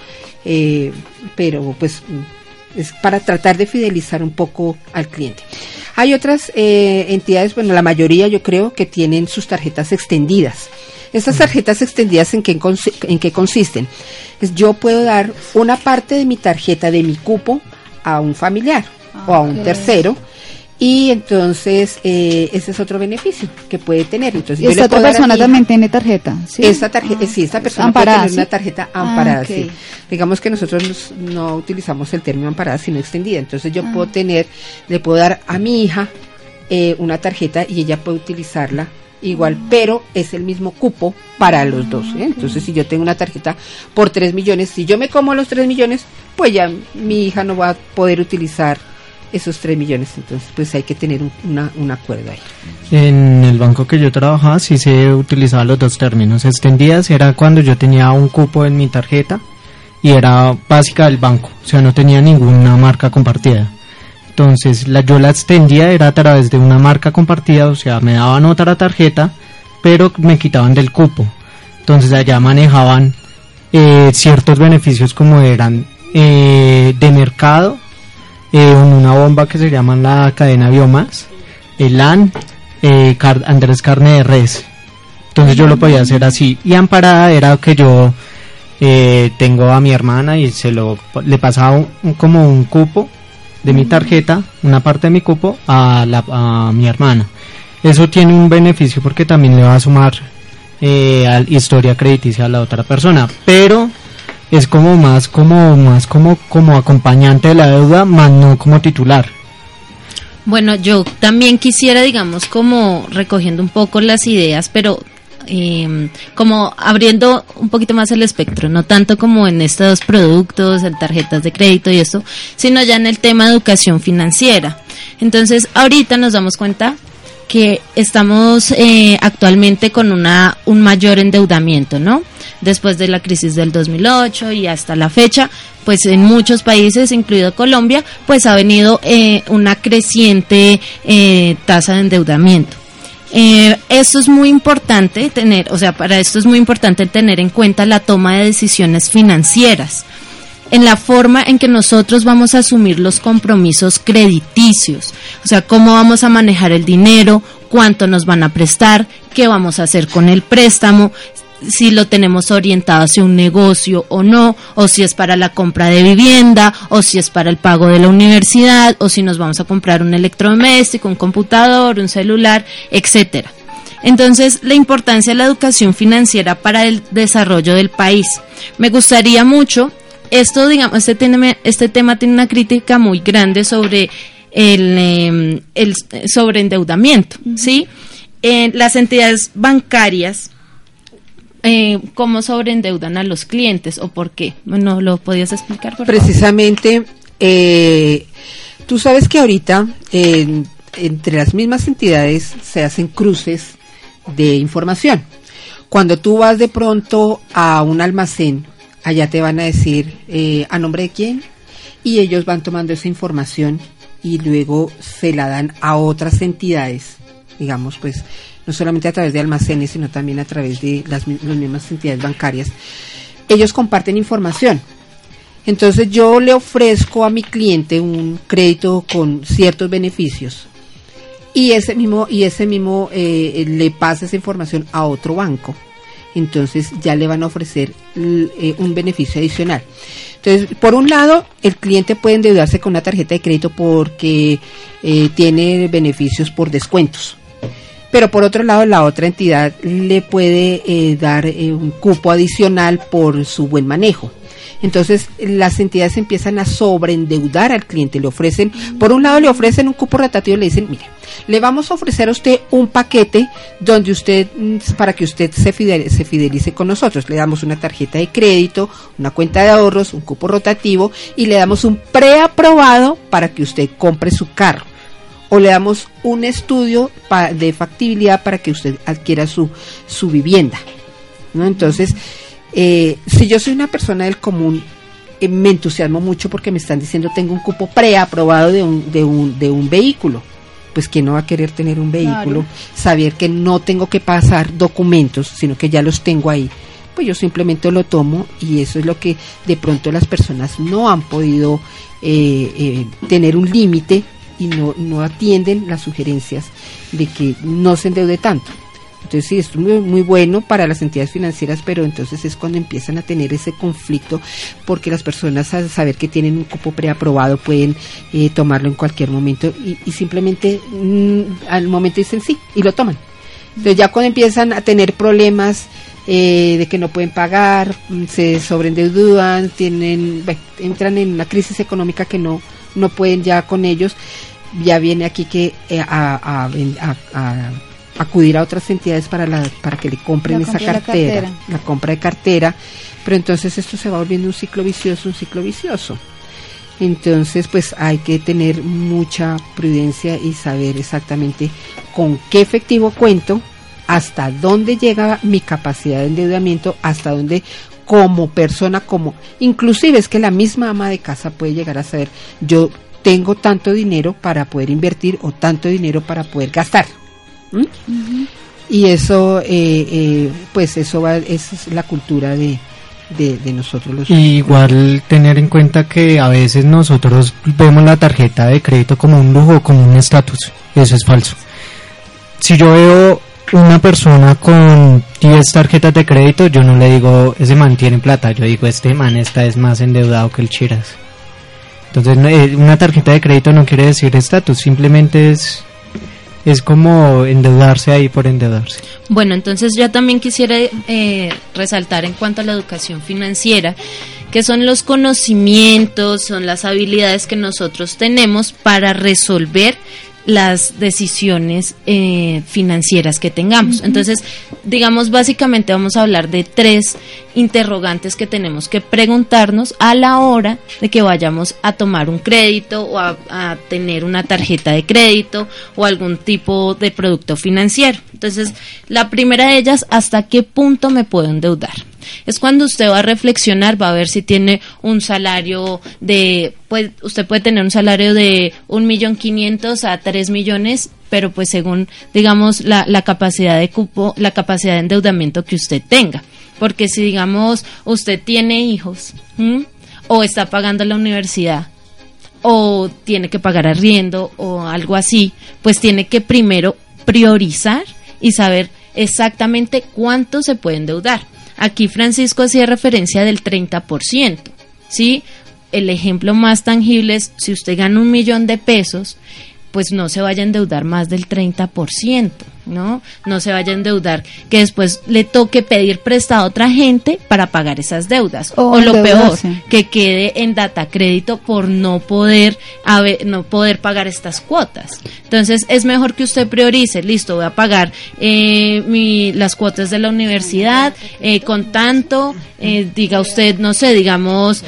pero pues es para tratar de fidelizar un poco al cliente. Hay otras eh, entidades, bueno, la mayoría yo creo que tienen sus tarjetas extendidas. Estas tarjetas extendidas en qué, en qué consisten? Es yo puedo dar una parte de mi tarjeta, de mi cupo, a un familiar o a un tercero y entonces eh, ese es otro beneficio que puede tener. Entonces, ¿Y esta otra persona también tiene tarjeta? ¿sí? Esta tarjeta, sí, esta persona amparada, puede tener una tarjeta ah, amparada, sí. Digamos que nosotros no utilizamos el término amparada, sino extendida. Entonces yo puedo ah. tener, le puedo dar a mi hija eh, una tarjeta y ella puede utilizarla igual, pero es el mismo cupo para los dos. ¿eh? Entonces, si yo tengo una tarjeta por 3 millones, si yo me como los 3 millones, pues ya mi hija no va a poder utilizar esos 3 millones. Entonces, pues hay que tener un, una, un acuerdo ahí. En el banco que yo trabajaba sí se utilizaban los dos términos. Extendidas era cuando yo tenía un cupo en mi tarjeta y era básica del banco, o sea, no tenía ninguna marca compartida. Entonces, la, yo la extendía era a través de una marca compartida, o sea, me daban otra tarjeta, pero me quitaban del cupo. Entonces, allá manejaban eh, ciertos beneficios como eran eh, de mercado, eh, una bomba que se llama la cadena Biomas, el LAN, eh, Andrés Carne de Res. Entonces yo lo podía hacer así. Y amparada era que yo eh, tengo a mi hermana y se lo le pasaba como un cupo de mi tarjeta, una parte de mi cupo a, la, a mi hermana. Eso tiene un beneficio porque también le va a sumar eh, a historia crediticia a la otra persona, pero es como más como más como como acompañante de la deuda, más no como titular. Bueno, yo también quisiera, digamos, como recogiendo un poco las ideas, pero eh, como abriendo un poquito más el espectro, no tanto como en estos productos, en tarjetas de crédito y esto, sino ya en el tema de educación financiera. Entonces, ahorita nos damos cuenta que estamos eh, actualmente con una un mayor endeudamiento, ¿no? Después de la crisis del 2008 y hasta la fecha, pues en muchos países, incluido Colombia, pues ha venido eh, una creciente eh, tasa de endeudamiento. Eh, esto es muy importante tener, o sea, para esto es muy importante tener en cuenta la toma de decisiones financieras en la forma en que nosotros vamos a asumir los compromisos crediticios, o sea, cómo vamos a manejar el dinero, cuánto nos van a prestar, qué vamos a hacer con el préstamo, si lo tenemos orientado hacia un negocio o no, o si es para la compra de vivienda, o si es para el pago de la universidad, o si nos vamos a comprar un electrodoméstico, un computador, un celular, etcétera. Entonces, la importancia de la educación financiera para el desarrollo del país. Me gustaría mucho, esto, digamos, este tema, este tema tiene una crítica muy grande sobre el, em, el sobreendeudamiento, ¿sí? Eh, las entidades bancarias eh, cómo sobreendeudan a los clientes o por qué. ¿No lo podías explicar? Por Precisamente, eh, tú sabes que ahorita entre las mismas entidades se hacen cruces de información. Cuando tú vas de pronto a un almacén, allá te van a decir eh, a nombre de quién y ellos van tomando esa información y luego se la dan a otras entidades, digamos pues no solamente a través de almacenes, sino también a través de las, mismas entidades bancarias, ellos comparten información. Entonces yo le ofrezco a mi cliente un crédito con ciertos beneficios y ese mismo y ese mismo eh, le pasa esa información a otro banco. Entonces ya le van a ofrecer eh, un beneficio adicional. Entonces, por un lado, el cliente puede endeudarse con una tarjeta de crédito porque eh, tiene beneficios por descuentos pero por otro lado la otra entidad le puede eh, dar un cupo adicional por su buen manejo. Entonces las entidades empiezan a sobreendeudar al cliente, le ofrecen, por un lado le ofrecen un cupo rotativo, le dicen, mire, le vamos a ofrecer a usted un paquete donde usted, mm, para que usted se fidelice, se fidelice con nosotros, le damos una tarjeta de crédito, una cuenta de ahorros, un cupo rotativo y le damos un preaprobado para que usted compre su carro o le damos un estudio de factibilidad para que usted adquiera su, su vivienda. ¿no? Entonces, eh, si yo soy una persona del común, eh, me entusiasmo mucho porque me están diciendo tengo un cupo preaprobado de un, de un, de un vehículo. Pues que no va a querer tener un vehículo, saber que no tengo que pasar documentos, sino que ya los tengo ahí pues yo simplemente lo tomo y eso es lo que de pronto las personas no han podido eh, tener un límite y no, no atienden las sugerencias de que no se endeude tanto. Entonces sí, es muy, muy, bueno para las entidades financieras, pero entonces es cuando empiezan a tener ese conflicto porque las personas al saber que tienen un cupo preaprobado pueden eh, tomarlo en cualquier momento y, simplemente mm, al momento dicen sí y lo toman. Entonces ya cuando empiezan a tener problemas eh, de que no pueden pagar, mm, se sobreendeudan, tienen, entran en una crisis económica que no, no pueden ya con ellos, ya viene aquí que eh, a, acudir a otras entidades para la, para que le compren esa cartera, la, compra de cartera, pero entonces esto se va volviendo un ciclo vicioso, un ciclo vicioso. Entonces, pues hay que tener mucha prudencia y saber exactamente con qué efectivo cuento, hasta dónde llega mi capacidad de endeudamiento, hasta dónde como persona, como inclusive es que la misma ama de casa puede llegar a saber, yo tengo tanto dinero para poder invertir o tanto dinero para poder gastar. Y eso, eh, eh, pues eso va, es la cultura de, de, nosotros los igual tener en cuenta que a veces nosotros vemos la tarjeta de crédito como un lujo, como un estatus. Eso es falso. Si yo veo una persona con 10 tarjetas de crédito, yo no le digo, ese man tiene plata, yo digo, este man está es más endeudado que el Chiras. Entonces, eh, una tarjeta de crédito no quiere decir estatus, simplemente es es como endeudarse ahí por endeudarse. Bueno, entonces yo también quisiera eh, resaltar en cuanto a la educación financiera, que son los conocimientos, son las habilidades que nosotros tenemos para resolver las decisiones eh, financieras que tengamos. Entonces, digamos, básicamente vamos a hablar de tres interrogantes que tenemos que preguntarnos a la hora de que vayamos a tomar un crédito o a, a tener una tarjeta de crédito o algún tipo de producto financiero. Entonces, la primera de ellas, ¿hasta qué punto me puedo endeudar? es cuando usted va a reflexionar, va a ver si tiene un salario de, pues usted puede tener un salario de un millón quinientos a tres millones, pero pues según, digamos, la, la capacidad de cupo, la capacidad de endeudamiento que usted tenga. Porque si, digamos, usted tiene hijos, o está pagando la universidad, o tiene que pagar arriendo, o algo así, pues tiene que primero priorizar y saber exactamente cuánto se puede endeudar. Aquí Francisco hacía referencia del 30%, ¿sí? El ejemplo más tangible es si usted gana un millón de pesos, pues no se vaya a endeudar más del 30%. ¿no? No se vaya a endeudar, que después le toque pedir prestado a otra gente para pagar esas deudas. O, lo peor, que quede en data crédito por no poder, no poder pagar estas cuotas. Entonces es mejor que usted priorice, listo, voy a pagar eh, mi, las cuotas de la universidad eh, con tanto, eh, diga usted, no sé, digamos,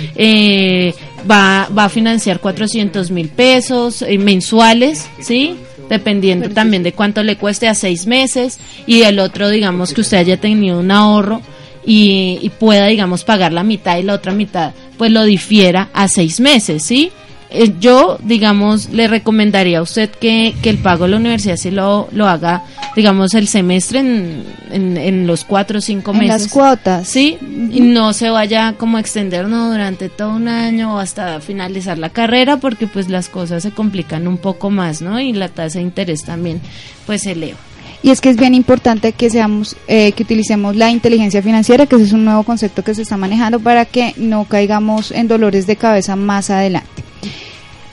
va, va a financiar 400 mil pesos mensuales, ¿sí? dependiendo también de cuánto le cueste a seis meses y el otro, digamos, que usted haya tenido un ahorro y, y pueda, digamos, pagar la mitad y la otra mitad, pues lo difiera a seis meses, ¿sí? Eh, yo, digamos, le recomendaría a usted que, que el pago de la universidad sí lo, lo haga, digamos, el semestre en, en, los cuatro o cinco meses. En las cuotas. Sí, y no se vaya como a extender ¿no? durante todo un año o hasta finalizar la carrera porque pues las cosas se complican un poco más, ¿no? Y la tasa de interés también pues se eleva. Y es que es bien importante que seamos, eh, que utilicemos la inteligencia financiera, que ese es un nuevo concepto que se está manejando para que no caigamos en dolores de cabeza más adelante.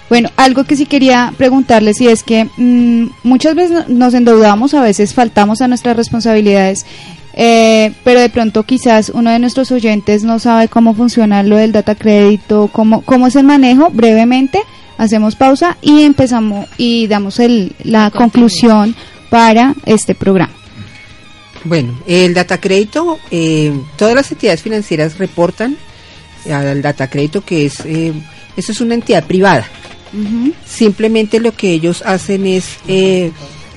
Bueno, algo que sí quería preguntarles y es que mm, muchas veces nos endeudamos, a veces faltamos a nuestras responsabilidades, eh, pero de pronto quizás uno de nuestros oyentes no sabe cómo funciona lo del data crédito, cómo, cómo es el manejo, brevemente hacemos pausa y empezamos y damos el, la conclusión para este programa. Bueno, el data crédito, eh, todas las entidades financieras reportan al data crédito que es, eh, eso es una entidad privada Simplemente lo que ellos hacen es eh,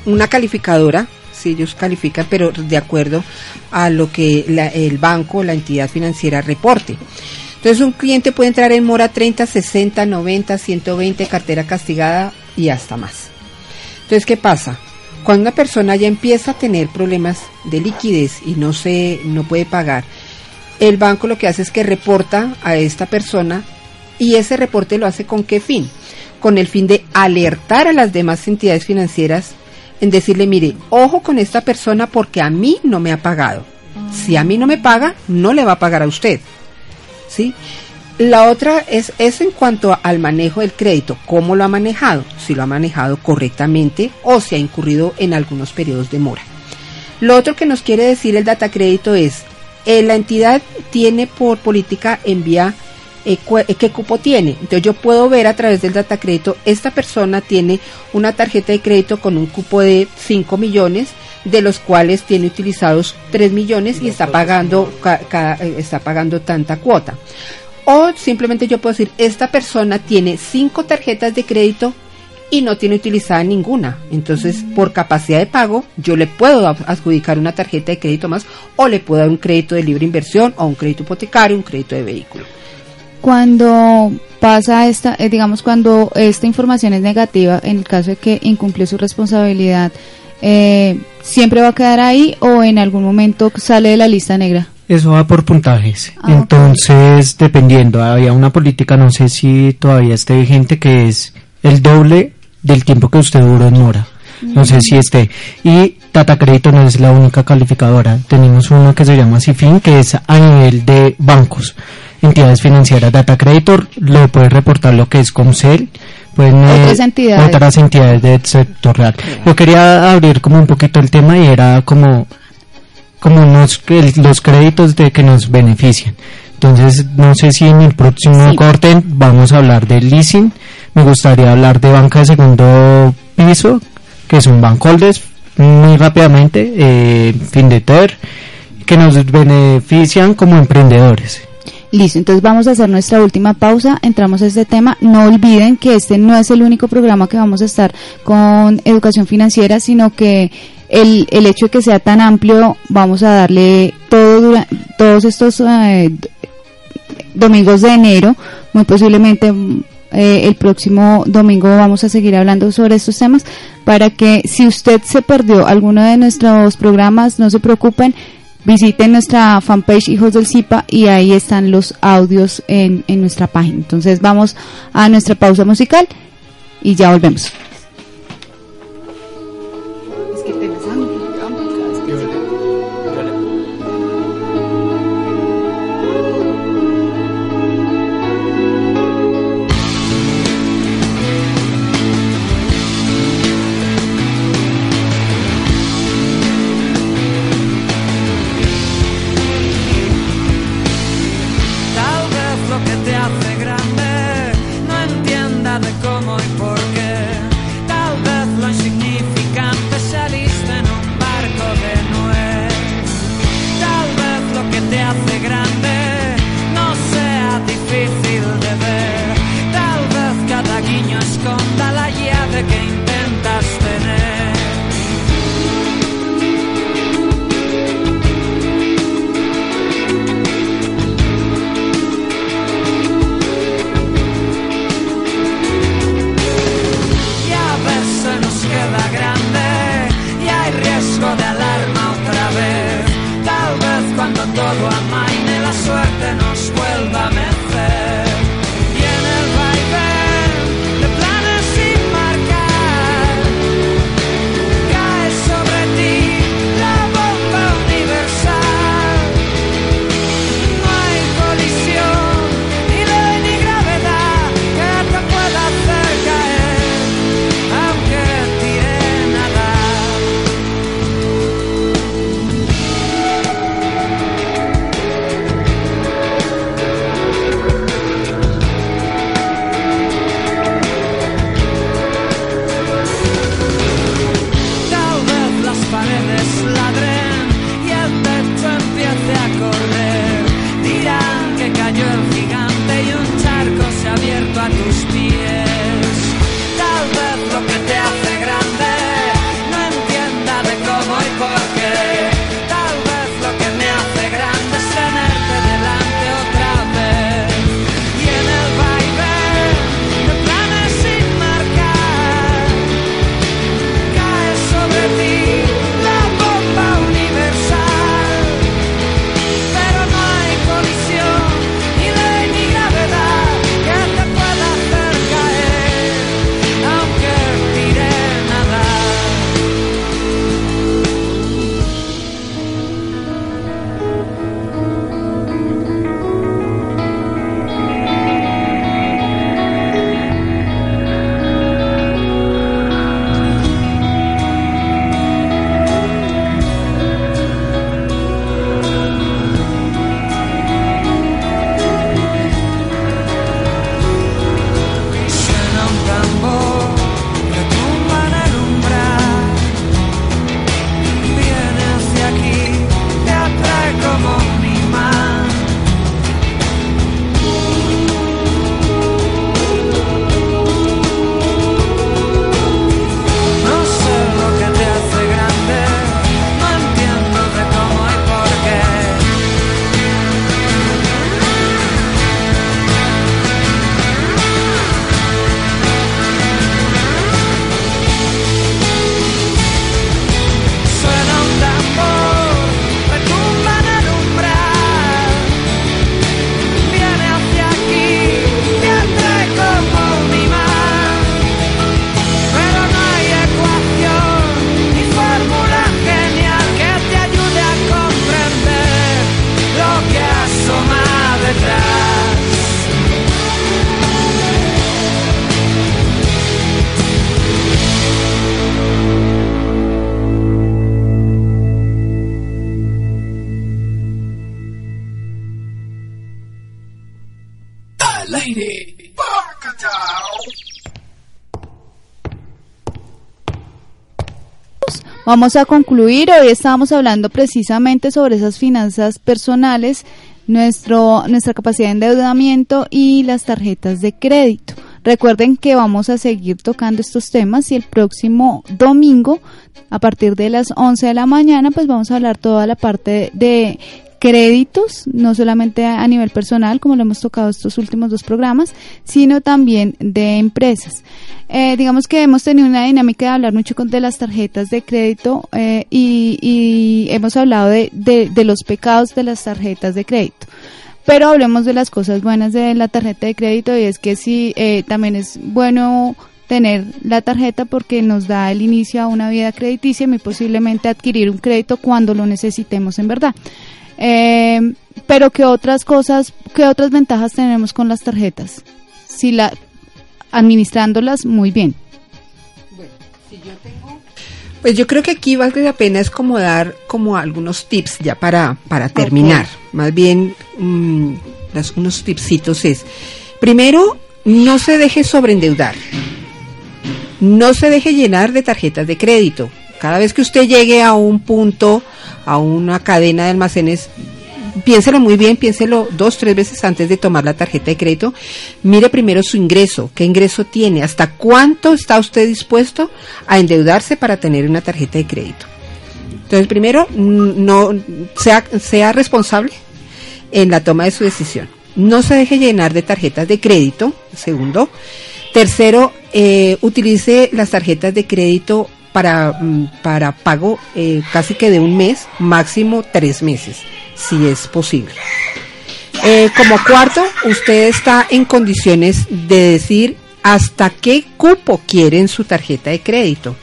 una calificadora, si ellos califican, pero de acuerdo a lo que el banco, la entidad financiera reporte. Entonces un cliente puede entrar en mora 30, 60, 90, 120, cartera castigada y hasta más. Entonces, ¿qué pasa? Cuando una persona ya empieza a tener problemas de liquidez y no se no puede pagar, el banco lo que hace es que reporta a esta persona y ese reporte lo hace con qué fin? con el fin de alertar a las demás entidades financieras en decirle, mire, ojo con esta persona porque a mí no me ha pagado. Si a mí no me paga, no le va a pagar a usted. ¿Sí? La otra es, es en cuanto al manejo del crédito, cómo lo ha manejado, si lo ha manejado correctamente o si ha incurrido en algunos periodos de mora. Lo otro que nos quiere decir el data crédito es, eh, la entidad tiene por política envía eh, eh, qué cupo tiene. Entonces yo puedo ver a través del data crédito, esta persona tiene una tarjeta de crédito con un cupo de 5 millones, de los cuales tiene utilizados 3 millones y está pagando, eh, está pagando tanta cuota. O simplemente yo puedo decir, esta persona tiene 5 tarjetas de crédito y no tiene utilizada ninguna. Entonces, por capacidad de pago, yo le puedo adjudicar una tarjeta de crédito más o le puedo dar un crédito de libre inversión o un crédito hipotecario, un crédito de vehículo cuando pasa esta, eh, digamos, cuando esta información es negativa, en el caso de que incumplió su responsabilidad, eh, ¿siempre va a quedar ahí o en algún momento sale de la lista negra? Eso va por puntajes. Ah, Entonces, dependiendo, había una política, no sé si todavía esté vigente, que es el doble del tiempo que usted duró en mora. No sé si esté. Y Data Crédito no es la única calificadora. Tenemos uno que se llama CIFIN, que es a nivel de bancos, entidades financieras. Data Creditor lo puede reportar lo que es Comcel, pues otras entidades. otras entidades del sector real. Yo quería abrir como un poquito el tema y era como como nos, los créditos de que nos benefician. Entonces, no sé si en el próximo corte vamos a hablar de leasing. Me gustaría hablar de banca de segundo piso, que son bancolders, muy rápidamente, eh, Findeter, que nos benefician como emprendedores. Listo, entonces vamos a hacer nuestra última pausa, entramos a este tema. No olviden que este no es el único programa que vamos a estar con educación financiera, sino que el, el hecho de que sea tan amplio, vamos a darle todo todos estos eh, domingos de enero, muy posiblemente eh, el próximo domingo vamos a seguir hablando sobre estos temas para que si usted se perdió alguno de nuestros programas, no se preocupen, visiten nuestra fanpage Hijos del Zipa y ahí están los audios en, en nuestra página. Entonces vamos a nuestra pausa musical y ya volvemos. Vamos a concluir. Hoy estábamos hablando precisamente sobre esas finanzas personales, nuestro, nuestra capacidad de endeudamiento y las tarjetas de crédito. Recuerden que vamos a seguir tocando estos temas y el próximo domingo, a partir de las 11 de la mañana, pues vamos a hablar toda la parte de créditos, no solamente a nivel personal, como lo hemos tocado estos últimos dos programas, sino también de empresas. Eh, digamos que hemos tenido una dinámica de hablar mucho con, de las tarjetas de crédito eh, y, hemos hablado de, los pecados de las tarjetas de crédito. Pero hablemos de las cosas buenas de la tarjeta de crédito y es que sí, eh, también es bueno tener la tarjeta porque nos da el inicio a una vida crediticia y posiblemente adquirir un crédito cuando lo necesitemos en verdad. Eh, pero ¿qué otras cosas, qué otras ventajas tenemos con las tarjetas? Si la administrándolas muy bien. Bueno, si yo tengo pues yo creo que aquí vale la pena es como dar como algunos tips ya para, para terminar. Más bien, mmm, unos tipsitos es, primero, no se deje sobreendeudar. No se deje llenar de tarjetas de crédito. Cada vez que usted llegue a un punto a una cadena de almacenes, piénselo muy bien, piénselo dos, tres veces antes de tomar la tarjeta de crédito. Mire primero su ingreso, qué ingreso tiene, hasta cuánto está usted dispuesto a endeudarse para tener una tarjeta de crédito. Entonces, primero, no sea, responsable en la toma de su decisión. No se deje llenar de tarjetas de crédito. Segundo. Tercero, eh, utilice las tarjetas de crédito para, mm, para pago eh, casi que de un mes, máximo tres meses, si es posible. Eh, como cuarto, usted está en condiciones de decir hasta qué cupo quiere en su tarjeta de crédito.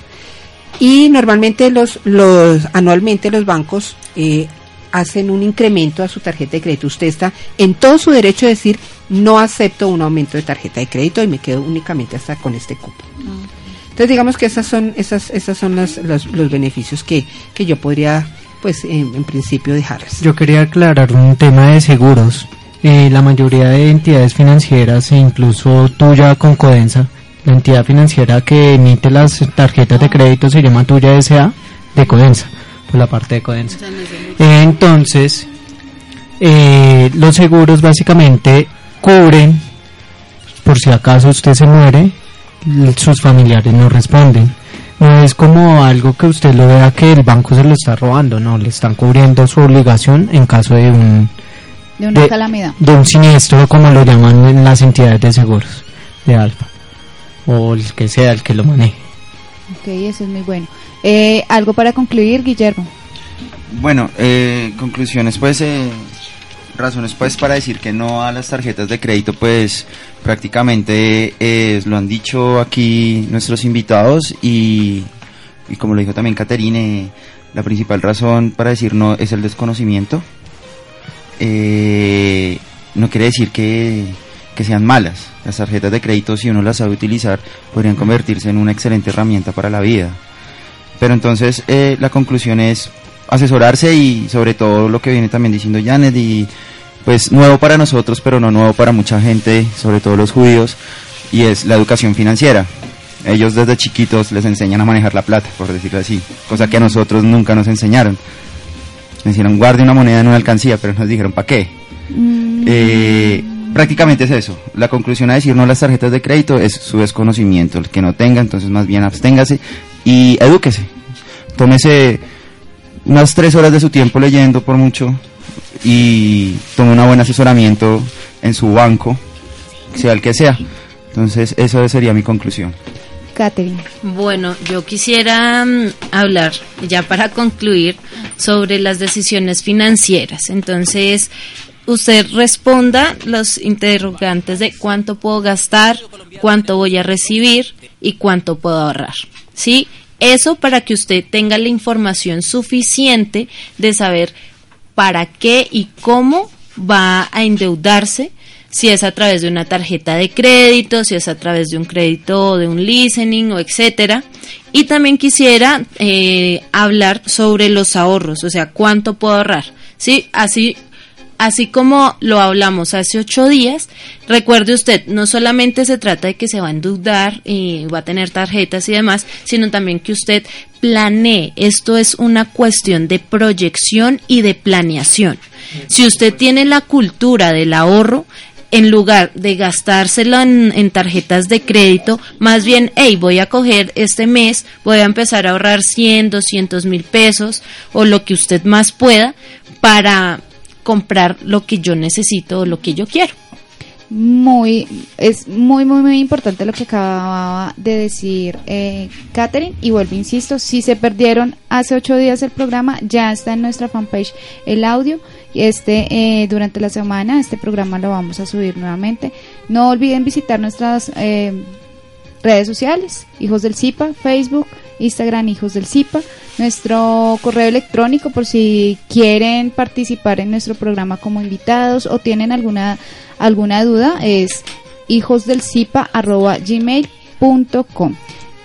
Y normalmente los, los anualmente los bancos eh, hacen un incremento a su tarjeta de crédito. Usted está en todo su derecho de decir no acepto un aumento de tarjeta de crédito y me quedo únicamente hasta con este cupo. Mm. Entonces digamos que esas son, esas, esas son los, los, beneficios que, que yo podría, pues en, principio dejarles. Yo quería aclarar un tema de seguros. Eh, la mayoría de entidades financieras, e incluso tuya con Codensa, la entidad financiera que emite las tarjetas de crédito se llama Tuya S.A. de Codensa, por la parte de Codensa. entonces, eh, los seguros básicamente cubren, por si acaso usted se muere, sus familiares no responden. No es como algo que usted lo vea que el banco se lo está robando, no, le están cubriendo su obligación en caso de un de una calamidad. De un siniestro, como lo llaman en las entidades de seguros de Alfa, o el que sea el que lo maneje. Ok, eso es muy bueno. Eh, ¿Algo para concluir, Guillermo? Bueno, eh, conclusiones, pues eh, razones pues para decir que no a las tarjetas de crédito pues prácticamente eh, lo han dicho aquí nuestros invitados y, como lo dijo también Caterine la principal razón para decir no es el desconocimiento. Eh, no quiere decir que, que sean malas. Las tarjetas de crédito si uno las sabe utilizar podrían convertirse en una excelente herramienta para la vida. Pero entonces eh, la conclusión es asesorarse y sobre todo lo que viene también diciendo Janet y pues nuevo para nosotros, pero no nuevo para mucha gente, sobre todo los judíos, y es la educación financiera. Ellos desde chiquitos les enseñan a manejar la plata, por decirlo así, cosa que a nosotros nunca nos enseñaron. Nos dijeron guarde una moneda en una alcancía, pero nos dijeron ¿para qué? Mm. Eh, prácticamente es eso. La conclusión a decir no las tarjetas de crédito es su desconocimiento. El que no tenga, entonces más bien absténgase y edúquese. Tómese unas tres horas de su tiempo leyendo por mucho y tome un buen asesoramiento en su banco, sea el que sea. Entonces, esa sería mi conclusión. Catherine. Bueno, yo quisiera mm, hablar, ya para concluir, sobre las decisiones financieras. Entonces, usted responda los interrogantes de cuánto puedo gastar, cuánto voy a recibir y cuánto puedo ahorrar. ¿Sí? Eso para que usted tenga la información suficiente de saber para qué y cómo va a endeudarse, si es a través de una tarjeta de crédito, si es a través de un crédito de un listening o etcétera. Y también quisiera eh, hablar sobre los ahorros, o sea, cuánto puedo ahorrar. Sí, así así como lo hablamos hace ocho días, recuerde usted, no solamente se trata de que se va a endeudar y va a tener tarjetas y demás, sino también que usted planee. Esto es una cuestión de proyección y de planeación. Si usted tiene la cultura del ahorro, en lugar de gastárselo en, tarjetas de crédito, más bien, hey, voy a coger este mes, voy a empezar a ahorrar 100, 200 mil pesos o lo que usted más pueda para comprar lo que yo necesito o lo que yo quiero. Muy, es muy, muy, muy importante lo que acababa de decir eh, Catherine. Y vuelvo, insisto, si se perdieron hace ocho días el programa, ya está en nuestra fanpage el audio. Este, eh, durante la semana, este programa lo vamos a subir nuevamente. No olviden visitar nuestras eh, redes sociales, Hijos del Zipa, Facebook, Instagram, Hijos del Zipa nuestro correo electrónico por si quieren participar en nuestro programa como invitados o tienen alguna alguna duda es hijosdelcipa@gmail.com.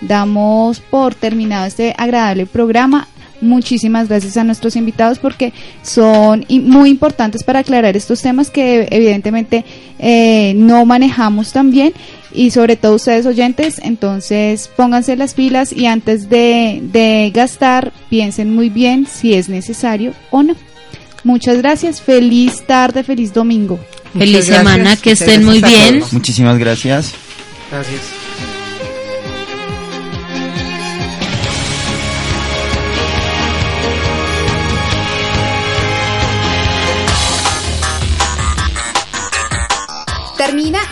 Damos por terminado este agradable programa. Muchísimas gracias a nuestros invitados porque son muy importantes para aclarar estos temas que evidentemente eh, no manejamos tan bien y sobre todo ustedes oyentes, entonces pónganse las pilas y antes de, gastar piensen muy bien si es necesario o no. Muchas gracias, feliz tarde, feliz domingo. Feliz semana, que estén muy bien. Muchísimas gracias. Gracias.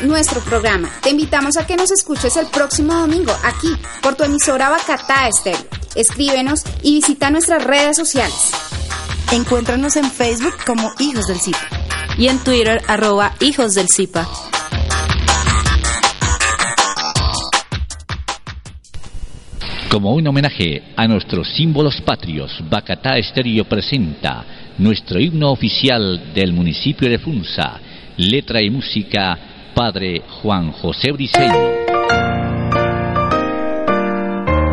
Nuestro programa. Te invitamos a que nos escuches el próximo domingo aquí por tu emisora Bacatá Estéreo. Escríbenos y visita nuestras redes sociales. Encuéntranos en Facebook como Hijos del Zipa y en Twitter arroba Hijos del Zipa. Como un homenaje a nuestros símbolos patrios, Bacatá Estéreo presenta nuestro himno oficial del municipio de Funza Letra y música, Padre Juan José Briceño.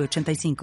85